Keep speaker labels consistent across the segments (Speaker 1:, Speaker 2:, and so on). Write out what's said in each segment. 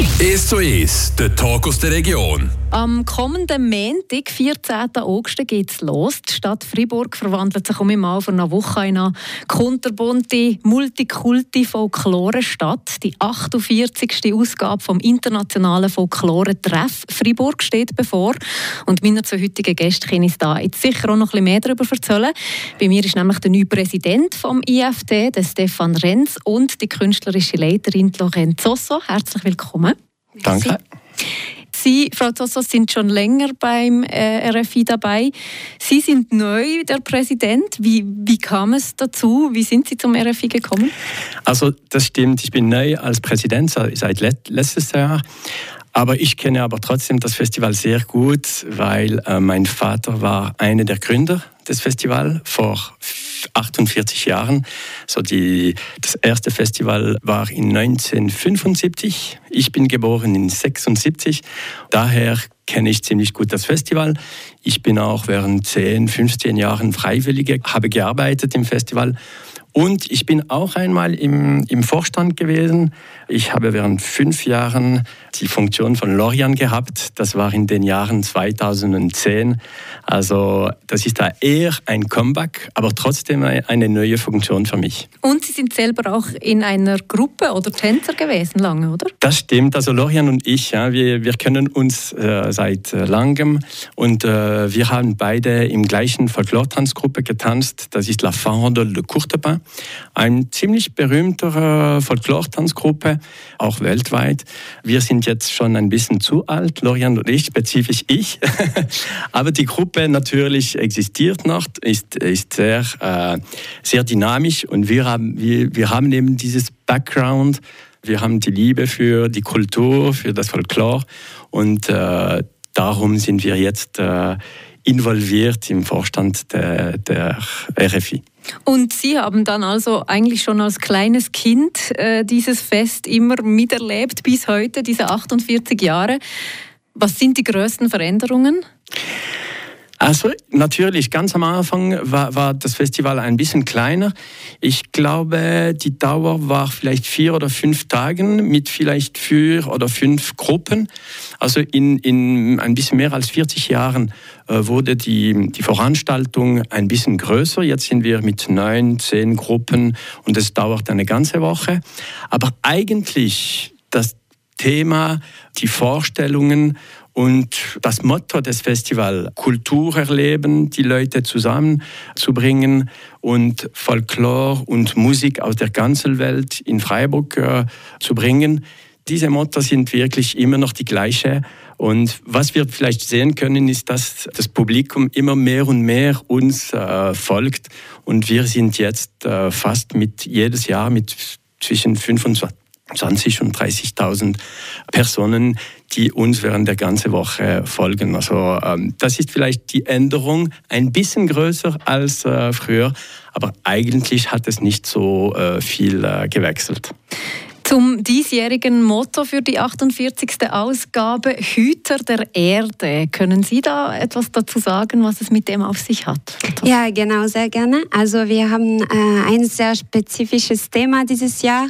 Speaker 1: 1 zu 1, der Talk aus der Region.
Speaker 2: Am kommenden Montag, 14. August, geht es los. Die Stadt Fribourg verwandelt sich um einmal vor einer Woche in eine kunterbunte, Multikulti-Folklore-Stadt. Die 48. Ausgabe vom internationalen Folklore-Treff Fribourg steht bevor. Und meiner zwei heutigen Gäste kann ich da jetzt sicher auch noch ein bisschen mehr darüber erzählen. Bei mir ist nämlich der neue Präsident vom IFT, der Stefan Renz, und die künstlerische Leiterin Lorenz Zosso. Herzlich willkommen.
Speaker 3: Danke.
Speaker 2: Sie, Frau Zosso, sind schon länger beim äh, RFI dabei. Sie sind neu der Präsident. Wie, wie kam es dazu? Wie sind Sie zum RFI gekommen?
Speaker 3: Also das stimmt. Ich bin neu als Präsident seit letztes Jahr. Aber ich kenne aber trotzdem das Festival sehr gut, weil äh, mein Vater war einer der Gründer des Festivals vor 48 Jahren. So die, das erste Festival war in 1975. Ich bin geboren in 76. Daher kenne ich ziemlich gut das Festival. Ich bin auch während 10, 15 Jahren Freiwillige, habe gearbeitet im Festival und ich bin auch einmal im, im Vorstand gewesen. Ich habe während fünf Jahren die Funktion von Lorian gehabt. Das war in den Jahren 2010. Also das ist da eher ein Comeback, aber trotzdem eine neue Funktion für mich.
Speaker 2: Und Sie sind selber auch in einer Gruppe oder Tänzer gewesen lange, oder?
Speaker 3: Das stimmt. Also Lorian und ich, ja, wir, wir kennen uns äh, seit äh, langem und äh, wir haben beide im gleichen Folklore-Tanzgruppe getanzt. Das ist La Fande de Courtepin. Eine ziemlich berühmte Folklore-Tanzgruppe, auch weltweit. Wir sind jetzt schon ein bisschen zu alt, Lorian und ich, spezifisch ich. Aber die Gruppe natürlich existiert noch, ist, ist sehr, äh, sehr dynamisch und wir haben, wir, wir haben eben dieses Background, wir haben die Liebe für die Kultur, für das Folklore und äh, darum sind wir jetzt äh, involviert im Vorstand der, der RFI.
Speaker 2: Und Sie haben dann also eigentlich schon als kleines Kind äh, dieses Fest immer miterlebt bis heute, diese 48 Jahre. Was sind die größten Veränderungen?
Speaker 3: Also natürlich, ganz am Anfang war, war, das Festival ein bisschen kleiner. Ich glaube, die Dauer war vielleicht vier oder fünf Tagen mit vielleicht vier oder fünf Gruppen. Also in, in ein bisschen mehr als 40 Jahren wurde die, die Veranstaltung ein bisschen größer. Jetzt sind wir mit neun, zehn Gruppen und es dauert eine ganze Woche. Aber eigentlich das Thema, die Vorstellungen und das Motto des Festivals, Kultur erleben, die Leute zusammenzubringen und Folklore und Musik aus der ganzen Welt in Freiburg äh, zu bringen, diese Motto sind wirklich immer noch die gleiche. Und was wir vielleicht sehen können, ist, dass das Publikum immer mehr und mehr uns äh, folgt. Und wir sind jetzt äh, fast mit jedes Jahr mit zwischen 25 20 und 30.000 Personen, die uns während der ganzen Woche folgen. Also ähm, das ist vielleicht die Änderung ein bisschen größer als äh, früher, aber eigentlich hat es nicht so äh, viel äh, gewechselt.
Speaker 2: Zum diesjährigen Motto für die 48. Ausgabe Hüter der Erde. Können Sie da etwas dazu sagen, was es mit dem auf sich hat?
Speaker 4: Ja, genau, sehr gerne. Also wir haben äh, ein sehr spezifisches Thema dieses Jahr,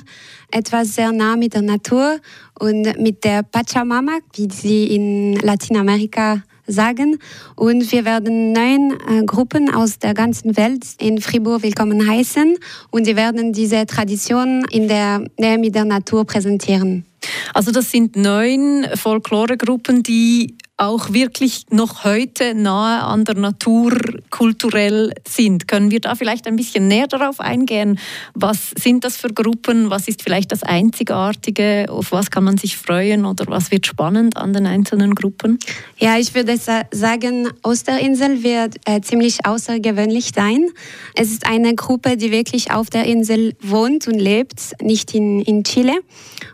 Speaker 4: etwas sehr nah mit der Natur und mit der Pachamama, wie sie in Lateinamerika sagen. Und wir werden neun äh, Gruppen aus der ganzen Welt in Fribourg willkommen heißen und sie werden diese Tradition in der Nähe mit der Natur präsentieren.
Speaker 2: Also das sind neun Folkloregruppen, die auch wirklich noch heute nahe an der Natur kulturell sind. Können wir da vielleicht ein bisschen näher darauf eingehen? Was sind das für Gruppen? Was ist vielleicht das Einzigartige? Auf was kann man sich freuen oder was wird spannend an den einzelnen Gruppen?
Speaker 4: Ja, ich würde sagen, Osterinsel wird äh, ziemlich außergewöhnlich sein. Es ist eine Gruppe, die wirklich auf der Insel wohnt und lebt, nicht in, in Chile.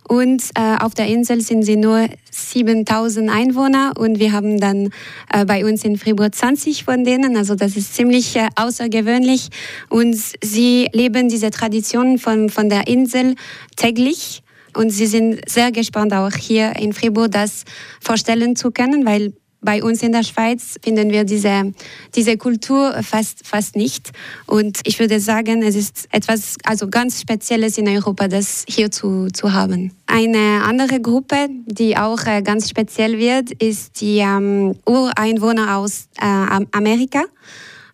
Speaker 4: Und äh, auf der Insel sind sie nur 7000 Einwohner und wir haben dann äh, bei uns in Fribourg 20 von denen. Also das ist ziemlich äh, außergewöhnlich. Und sie leben diese Tradition von, von der Insel täglich. Und sie sind sehr gespannt, auch hier in Fribourg das vorstellen zu können, weil bei uns in der Schweiz finden wir diese, diese Kultur fast, fast nicht. Und ich würde sagen, es ist etwas also ganz Spezielles in Europa, das hier zu, zu haben. Eine andere Gruppe, die auch äh, ganz speziell wird, ist die ähm, Ureinwohner aus äh, Amerika.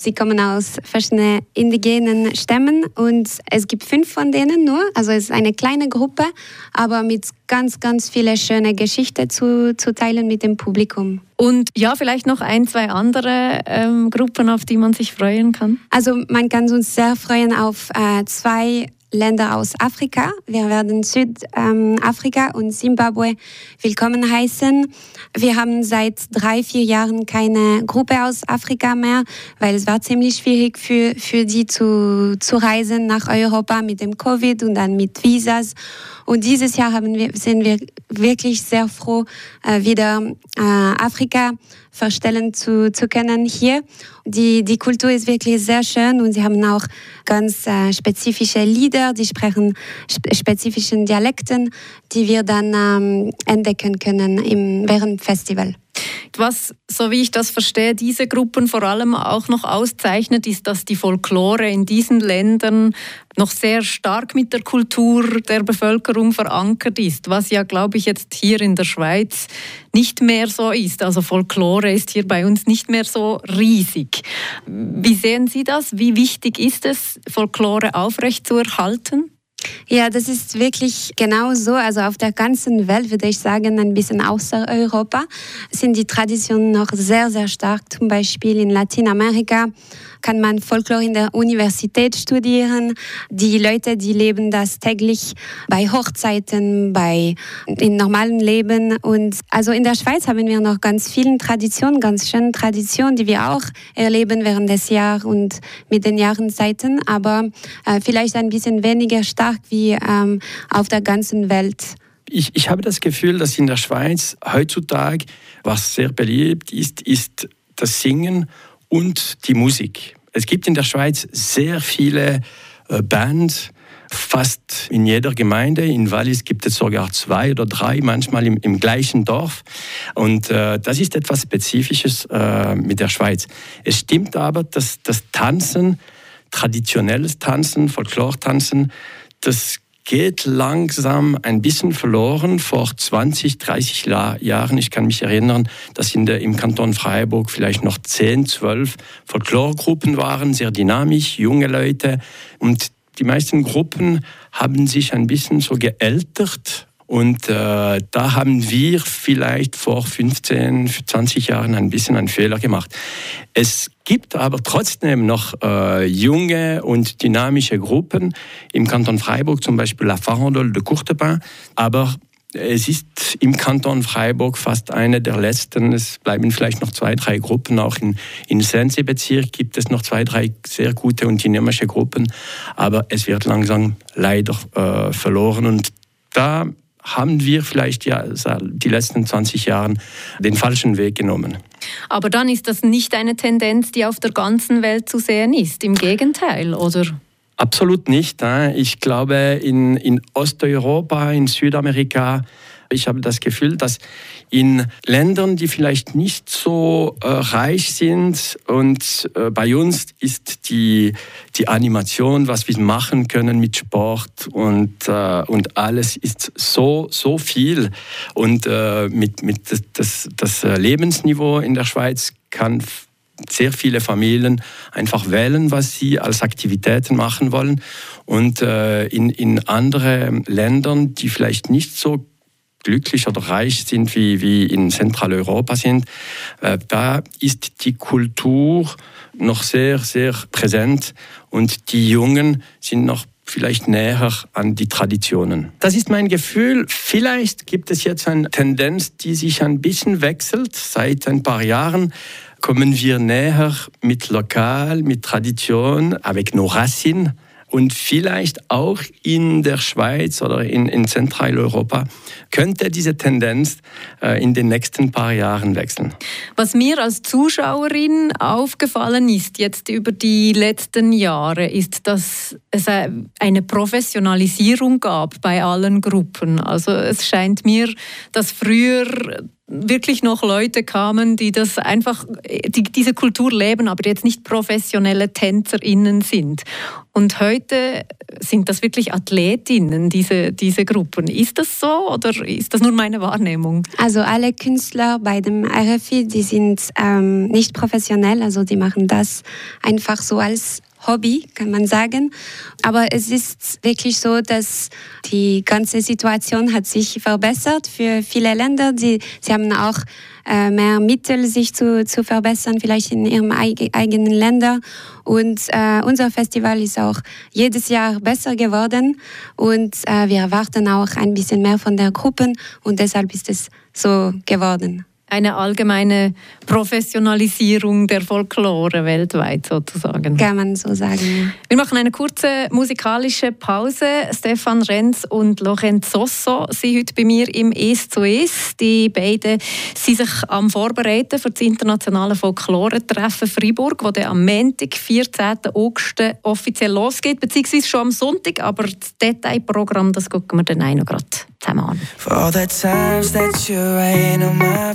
Speaker 4: Sie kommen aus verschiedenen indigenen Stämmen und es gibt fünf von denen nur. Also es ist eine kleine Gruppe, aber mit ganz, ganz viele schöne Geschichten zu, zu teilen mit dem Publikum.
Speaker 2: Und ja, vielleicht noch ein, zwei andere ähm, Gruppen, auf die man sich freuen kann.
Speaker 4: Also man kann uns sehr freuen auf äh, zwei Länder aus Afrika. Wir werden Südafrika und Zimbabwe willkommen heißen. Wir haben seit drei, vier Jahren keine Gruppe aus Afrika mehr, weil es war ziemlich schwierig für, für die zu, zu reisen nach Europa mit dem Covid und dann mit Visas. Und dieses Jahr haben wir, sind wir wirklich sehr froh, äh, wieder äh, Afrika vorstellen zu, zu können hier. Die, die Kultur ist wirklich sehr schön und sie haben auch ganz äh, spezifische Lieder, die sprechen spe spezifischen Dialekten, die wir dann ähm, entdecken können im, während Festival.
Speaker 2: Was, so wie ich das verstehe, diese Gruppen vor allem auch noch auszeichnet, ist, dass die Folklore in diesen Ländern noch sehr stark mit der Kultur der Bevölkerung verankert ist, was ja, glaube ich, jetzt hier in der Schweiz nicht mehr so ist. Also Folklore ist hier bei uns nicht mehr so riesig. Wie sehen Sie das? Wie wichtig ist es, Folklore aufrechtzuerhalten?
Speaker 4: Ja, das ist wirklich genau so. Also auf der ganzen Welt würde ich sagen, ein bisschen außer Europa sind die Traditionen noch sehr, sehr stark. Zum Beispiel in Lateinamerika kann man Folklore in der Universität studieren. Die Leute, die leben das täglich bei Hochzeiten, bei im normalen Leben. Und also in der Schweiz haben wir noch ganz viele Traditionen, ganz schöne Traditionen, die wir auch erleben während des Jahres und mit den Jahreszeiten, aber äh, vielleicht ein bisschen weniger stark wie ähm, auf der ganzen Welt.
Speaker 3: Ich, ich habe das Gefühl, dass in der Schweiz heutzutage, was sehr beliebt ist, ist das Singen und die Musik. Es gibt in der Schweiz sehr viele äh, Bands, fast in jeder Gemeinde. In Wallis gibt es sogar zwei oder drei, manchmal im, im gleichen Dorf. Und äh, das ist etwas Spezifisches äh, mit der Schweiz. Es stimmt aber, dass das Tanzen, traditionelles Tanzen, Folklore-Tanzen, das geht langsam ein bisschen verloren. Vor 20, 30 Jahren, ich kann mich erinnern, dass in der, im Kanton Freiburg vielleicht noch 10, 12 Folkloregruppen waren, sehr dynamisch, junge Leute. Und die meisten Gruppen haben sich ein bisschen so geältert und äh, da haben wir vielleicht vor 15, 20 Jahren ein bisschen einen Fehler gemacht. Es gibt aber trotzdem noch äh, junge und dynamische Gruppen im Kanton Freiburg, zum Beispiel La Farandole de Courtepin. Aber es ist im Kanton Freiburg fast eine der letzten. Es bleiben vielleicht noch zwei, drei Gruppen. Auch in, in Sense-Bezirk gibt es noch zwei, drei sehr gute und dynamische Gruppen. Aber es wird langsam leider äh, verloren. Und da haben wir vielleicht ja die letzten 20 Jahre den falschen Weg genommen.
Speaker 2: Aber dann ist das nicht eine Tendenz, die auf der ganzen Welt zu sehen ist. Im Gegenteil, oder?
Speaker 3: Absolut nicht. Ich glaube, in, in Osteuropa, in Südamerika, ich habe das Gefühl, dass in Ländern, die vielleicht nicht so äh, reich sind und äh, bei uns ist die, die Animation, was wir machen können mit Sport und, äh, und alles ist so, so viel und äh, mit, mit das, das, das Lebensniveau in der Schweiz kann sehr viele Familien einfach wählen, was sie als Aktivitäten machen wollen. Und äh, in, in andere Ländern, die vielleicht nicht so glücklich oder reich sind, wie, wie in Zentraleuropa sind, äh, da ist die Kultur noch sehr, sehr präsent und die Jungen sind noch vielleicht näher an die Traditionen. Das ist mein Gefühl. Vielleicht gibt es jetzt eine Tendenz, die sich ein bisschen wechselt. Seit ein paar Jahren kommen wir näher mit Lokal, mit Tradition, avec nos racines und vielleicht auch in der Schweiz oder in, in Zentraleuropa könnte diese Tendenz äh, in den nächsten paar Jahren wechseln.
Speaker 2: Was mir als Zuschauerin aufgefallen ist jetzt über die letzten Jahre, ist, dass es eine Professionalisierung gab bei allen Gruppen. Also es scheint mir, dass früher
Speaker 5: wirklich noch Leute kamen, die das einfach, die diese Kultur leben, aber jetzt nicht professionelle TänzerInnen sind. Und heute sind das wirklich Athletinnen, diese, diese Gruppen. Ist das so oder ist das nur meine Wahrnehmung?
Speaker 4: Also alle Künstler bei dem RFI, die sind ähm, nicht professionell, also die machen das einfach so als Hobby, kann man sagen. Aber es ist wirklich so, dass die ganze Situation hat sich verbessert für viele Länder. Die, sie haben auch äh, mehr Mittel, sich zu, zu verbessern, vielleicht in ihrem eigenen Länder. Und äh, unser Festival ist auch jedes Jahr besser geworden und äh, wir erwarten auch ein bisschen mehr von der Gruppe und deshalb ist es so geworden
Speaker 5: eine allgemeine Professionalisierung der Folklore weltweit sozusagen.
Speaker 4: Kann man so sagen.
Speaker 5: Wir machen eine kurze musikalische Pause. Stefan Renz und Lorenz Sosso sind heute bei mir im «Es zu Es». Die beiden sind sich am Vorbereiten für das internationale Folklore-Treffen Freiburg, das am Montag, 14. August offiziell losgeht, beziehungsweise schon am Sonntag, aber das Detailprogramm das gucken wir dann auch noch gerade zusammen an. For all the times that you rain on my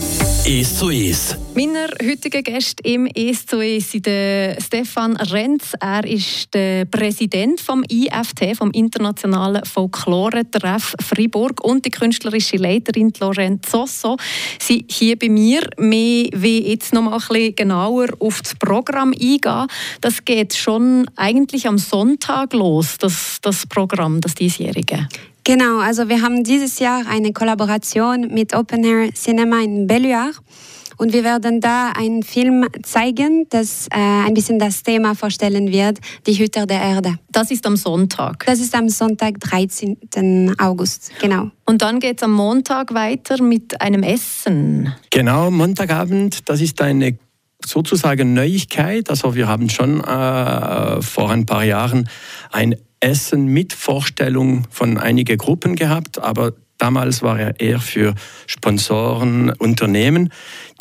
Speaker 1: Es zu Es.
Speaker 2: Meiner heutigen Gäste im Es zu Es sind Stefan Renz. Er ist der Präsident vom IFT, vom Internationalen Folklore-Treff Fribourg und die künstlerische Leiterin Lorraine Zosso. Sie hier bei mir. Wir wollen jetzt noch mal ein bisschen genauer auf das Programm eingehen. Das geht schon eigentlich am Sonntag los, das, das Programm, das diesjährige.
Speaker 4: Genau, also wir haben dieses Jahr eine Kollaboration mit Open Air Cinema in Belluard. Und wir werden da einen Film zeigen, das äh, ein bisschen das Thema vorstellen wird, die Hüter der Erde.
Speaker 2: Das ist am Sonntag.
Speaker 4: Das ist am Sonntag, 13. August, genau.
Speaker 2: Und dann geht es am Montag weiter mit einem Essen.
Speaker 3: Genau, Montagabend, das ist eine sozusagen Neuigkeit. Also wir haben schon äh, vor ein paar Jahren ein Essen mit Vorstellung von einigen Gruppen gehabt, aber damals war er eher für Sponsoren, Unternehmen.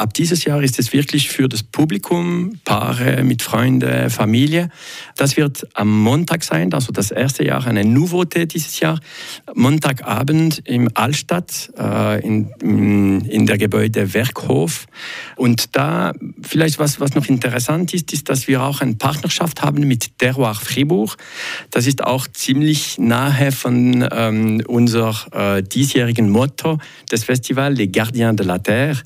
Speaker 3: Ab dieses Jahr ist es wirklich für das Publikum, Paare mit Freunden, Familie. Das wird am Montag sein, also das erste Jahr, eine Nouveauté dieses Jahr. Montagabend im Altstadt, äh, in, in der Gebäude Werkhof. Und da vielleicht was, was noch interessant ist, ist, dass wir auch eine Partnerschaft haben mit Terroir Fribourg. Das ist auch ziemlich nahe von ähm, unser äh, diesjährigen Motto des Festivals, Les Gardiens de la Terre.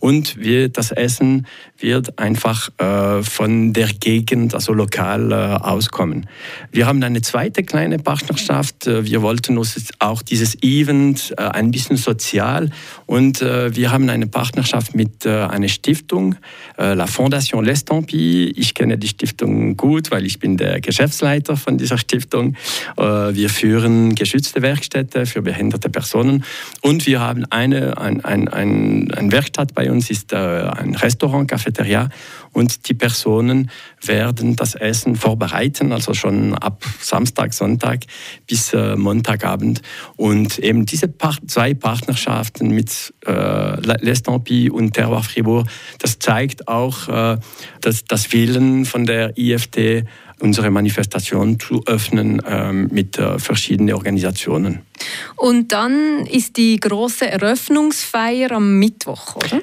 Speaker 3: Und wir, das Essen wird einfach äh, von der Gegend, also lokal, äh, auskommen. Wir haben eine zweite kleine Partnerschaft. Äh, wir wollten uns auch dieses Event äh, ein bisschen sozial und äh, wir haben eine Partnerschaft mit äh, einer Stiftung, La Fondation L'Estampille. Ich kenne die Stiftung gut, weil ich bin der Geschäftsleiter von dieser Stiftung. wir führen geschützte Werkstätte für behinderte Personen und wir haben eine, ein, ein, ein, ein Werkstatt bei uns, ist ein Restaurant, Cafeteria und die Personen werden das Essen vorbereiten, also schon ab Samstag, Sonntag bis äh, Montagabend. Und eben diese zwei Partnerschaften mit äh, L'Estampie und Terroir Fribourg, das zeigt auch äh, das Willen von der IFT, unsere Manifestation zu öffnen ähm, mit äh, verschiedenen Organisationen.
Speaker 2: Und dann ist die große Eröffnungsfeier am Mittwoch, oder?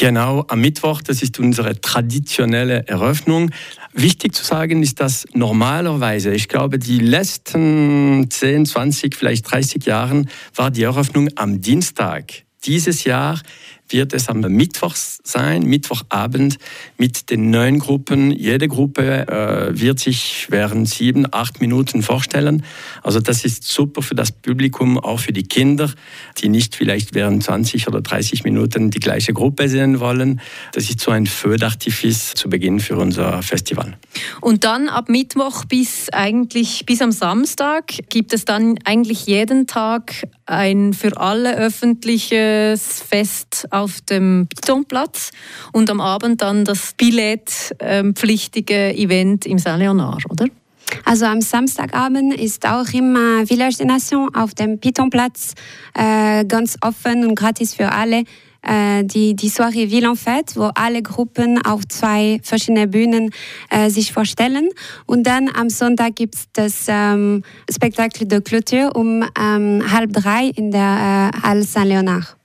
Speaker 3: Genau, am Mittwoch, das ist unsere traditionelle Eröffnung. Wichtig zu sagen ist, dass normalerweise, ich glaube, die letzten 10, 20, vielleicht 30 Jahren war die Eröffnung am Dienstag. Dieses Jahr wird es am Mittwoch sein, Mittwochabend mit den neun Gruppen. Jede Gruppe äh, wird sich während sieben, acht Minuten vorstellen. Also das ist super für das Publikum, auch für die Kinder, die nicht vielleicht während 20 oder 30 Minuten die gleiche Gruppe sehen wollen. Das ist so ein Feu d'artifice zu Beginn für unser Festival.
Speaker 2: Und dann ab Mittwoch bis eigentlich bis am Samstag gibt es dann eigentlich jeden Tag ein für alle öffentliches Fest auf dem Betonplatz und am Abend dann das billetpflichtige Event im Saint-Léonard, oder?
Speaker 4: Also am Samstagabend ist auch immer Village des Nations auf dem Pitonplatz äh, ganz offen und gratis für alle. Äh, die, die Soirée Ville en Fête, wo alle Gruppen auf zwei verschiedene Bühnen äh, sich vorstellen. Und dann am Sonntag gibt es das ähm, Spektakel de Clôture um ähm, halb drei in der äh, Halle Saint-Léonard.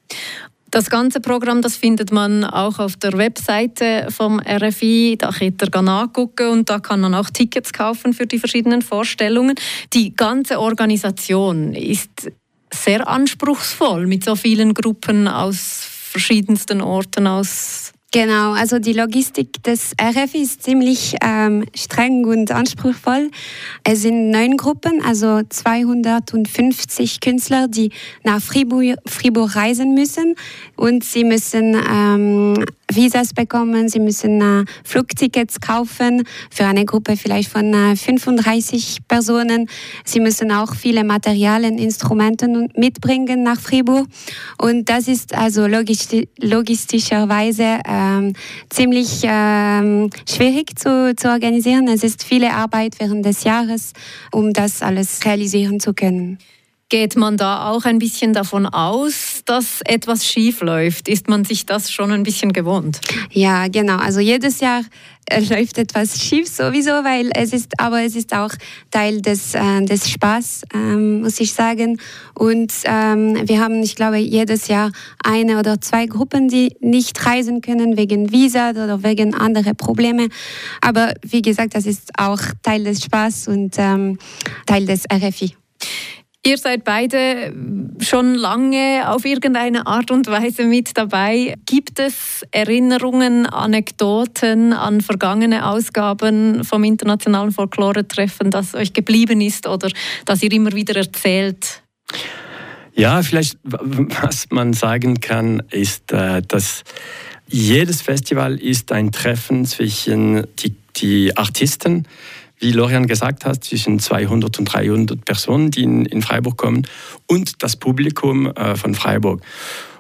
Speaker 2: Das ganze Programm das findet man auch auf der Webseite vom RFI. Da könnt ihr nachgucken und da kann man auch Tickets kaufen für die verschiedenen Vorstellungen. Die ganze Organisation ist sehr anspruchsvoll mit so vielen Gruppen aus verschiedensten Orten aus
Speaker 4: Genau, also die Logistik des RF ist ziemlich ähm, streng und anspruchsvoll. Es sind neun Gruppen, also 250 Künstler, die nach Fribourg, Fribourg reisen müssen und sie müssen ähm, Visas bekommen, sie müssen äh, Flugtickets kaufen für eine Gruppe vielleicht von äh, 35 Personen. Sie müssen auch viele Materialien, Instrumente mitbringen nach Fribourg. Und das ist also logistisch, logistischerweise äh, ziemlich ähm, schwierig zu, zu organisieren. Es ist viele Arbeit während des Jahres, um das alles realisieren zu können.
Speaker 2: Geht man da auch ein bisschen davon aus, dass etwas schief läuft? Ist man sich das schon ein bisschen gewohnt?
Speaker 4: Ja, genau. Also jedes Jahr äh, läuft etwas schief sowieso, weil es ist, aber es ist auch Teil des, äh, des Spaß, ähm, muss ich sagen. Und ähm, wir haben, ich glaube, jedes Jahr eine oder zwei Gruppen, die nicht reisen können wegen Visa oder wegen anderer Probleme. Aber wie gesagt, das ist auch Teil des Spaß und ähm, Teil des RFI.
Speaker 2: Ihr seid beide schon lange auf irgendeine Art und Weise mit dabei. Gibt es Erinnerungen, Anekdoten an vergangene Ausgaben vom Internationalen Folklore-Treffen, das euch geblieben ist oder das ihr immer wieder erzählt?
Speaker 3: Ja, vielleicht, was man sagen kann, ist, äh, dass jedes Festival ist ein Treffen zwischen die, die Artisten ist wie Lorian gesagt hat, zwischen 200 und 300 Personen, die in, in Freiburg kommen, und das Publikum äh, von Freiburg.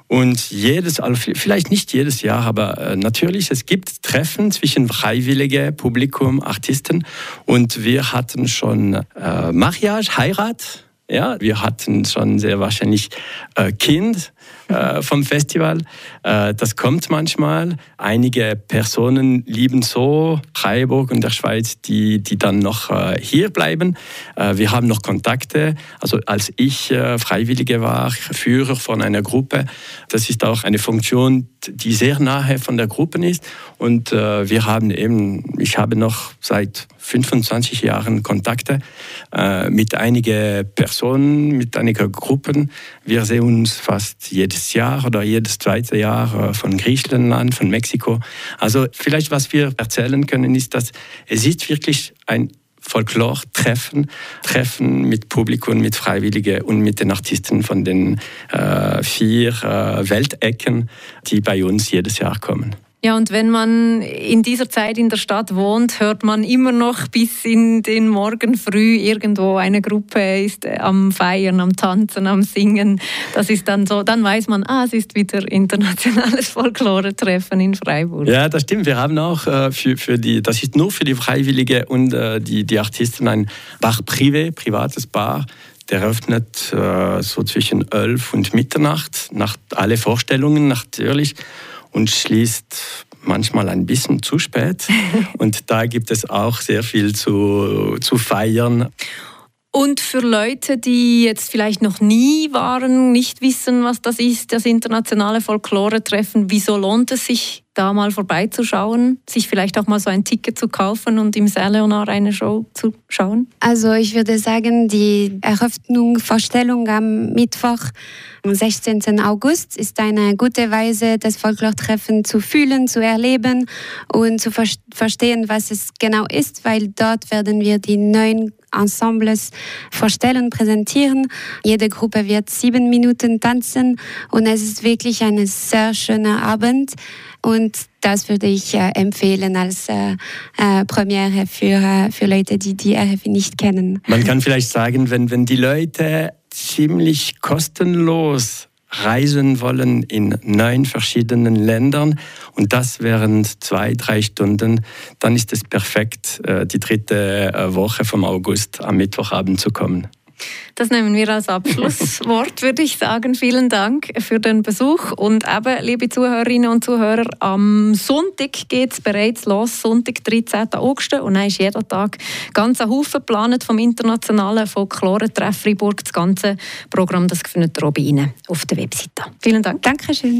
Speaker 3: Und jedes, also vielleicht nicht jedes Jahr, aber äh, natürlich, es gibt Treffen zwischen freiwillige Publikum, Artisten. Und wir hatten schon äh, Mariage, Heirat. Ja, wir hatten schon sehr wahrscheinlich äh, Kind äh, vom Festival. Äh, das kommt manchmal. Einige Personen lieben so Freiburg und der Schweiz, die, die dann noch äh, hier bleiben. Wir haben noch Kontakte. Also als ich Freiwillige war, Führer von einer Gruppe, das ist auch eine Funktion, die sehr nahe von der Gruppe ist. Und wir haben eben, ich habe noch seit 25 Jahren Kontakte mit einigen Personen, mit einigen Gruppen. Wir sehen uns fast jedes Jahr oder jedes zweite Jahr äh, von Griechenland, von Mexiko. Also vielleicht, was wir erzählen können, ist, dass es ist wirklich ein Folklore-Treffen, Treffen mit Publikum, mit Freiwilligen und mit den Artisten von den äh, vier äh, Weltecken, die bei uns jedes Jahr kommen.
Speaker 2: Ja, und wenn man in dieser Zeit in der Stadt wohnt, hört man immer noch bis in den Morgen früh irgendwo eine Gruppe ist äh, am Feiern, am Tanzen, am Singen. Das ist dann so, dann weiß man, ah, es ist wieder internationales Folklore-Treffen in Freiburg.
Speaker 3: Ja, das stimmt. Wir haben auch äh, für, für die, das ist nur für die Freiwillige und äh, die, die Artisten ein Bar privé, privates Bar. Der öffnet so zwischen 11 und Mitternacht, nach alle Vorstellungen natürlich und schließt manchmal ein bisschen zu spät. und da gibt es auch sehr viel zu, zu feiern.
Speaker 2: Und für Leute, die jetzt vielleicht noch nie waren, nicht wissen, was das ist, das internationale Folklore-Treffen, wieso lohnt es sich, da mal vorbeizuschauen, sich vielleicht auch mal so ein Ticket zu kaufen und im Saint Leonard eine Show zu schauen?
Speaker 4: Also ich würde sagen, die Eröffnung, Vorstellung am Mittwoch, am 16. August, ist eine gute Weise, das Folklore-Treffen zu fühlen, zu erleben und zu ver verstehen, was es genau ist, weil dort werden wir die neuen Ensembles vorstellen, präsentieren. Jede Gruppe wird sieben Minuten tanzen und es ist wirklich ein sehr schöner Abend. Und das würde ich äh, empfehlen als äh, äh, Premiere für, äh, für Leute, die die RFI nicht kennen.
Speaker 3: Man kann vielleicht sagen, wenn, wenn die Leute ziemlich kostenlos reisen wollen in neun verschiedenen Ländern und das während zwei, drei Stunden, dann ist es perfekt, äh, die dritte äh, Woche vom August am Mittwochabend zu kommen.
Speaker 2: Das nehmen wir als Abschlusswort, würde ich sagen. Vielen Dank für den Besuch. Und eben, liebe Zuhörerinnen und Zuhörer, am Sonntag geht es bereits los, Sonntag, 13. August. Und dann ist jeder Tag ganz ein Haufen geplant vom internationalen Folklore-Treff Fribourg. Das ganze Programm das findet ihr auf der Webseite. Vielen Dank.
Speaker 4: Dankeschön.